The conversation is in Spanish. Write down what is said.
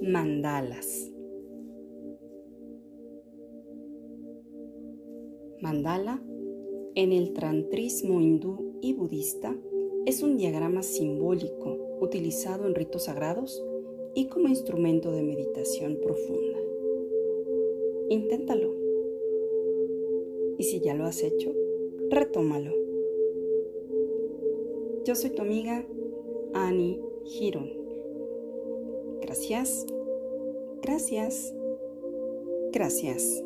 Mandalas. Mandala, en el tantrismo hindú y budista, es un diagrama simbólico utilizado en ritos sagrados y como instrumento de meditación profunda. Inténtalo. Y si ya lo has hecho, retómalo. Yo soy tu amiga Annie Giron. Gracias, gracias, gracias.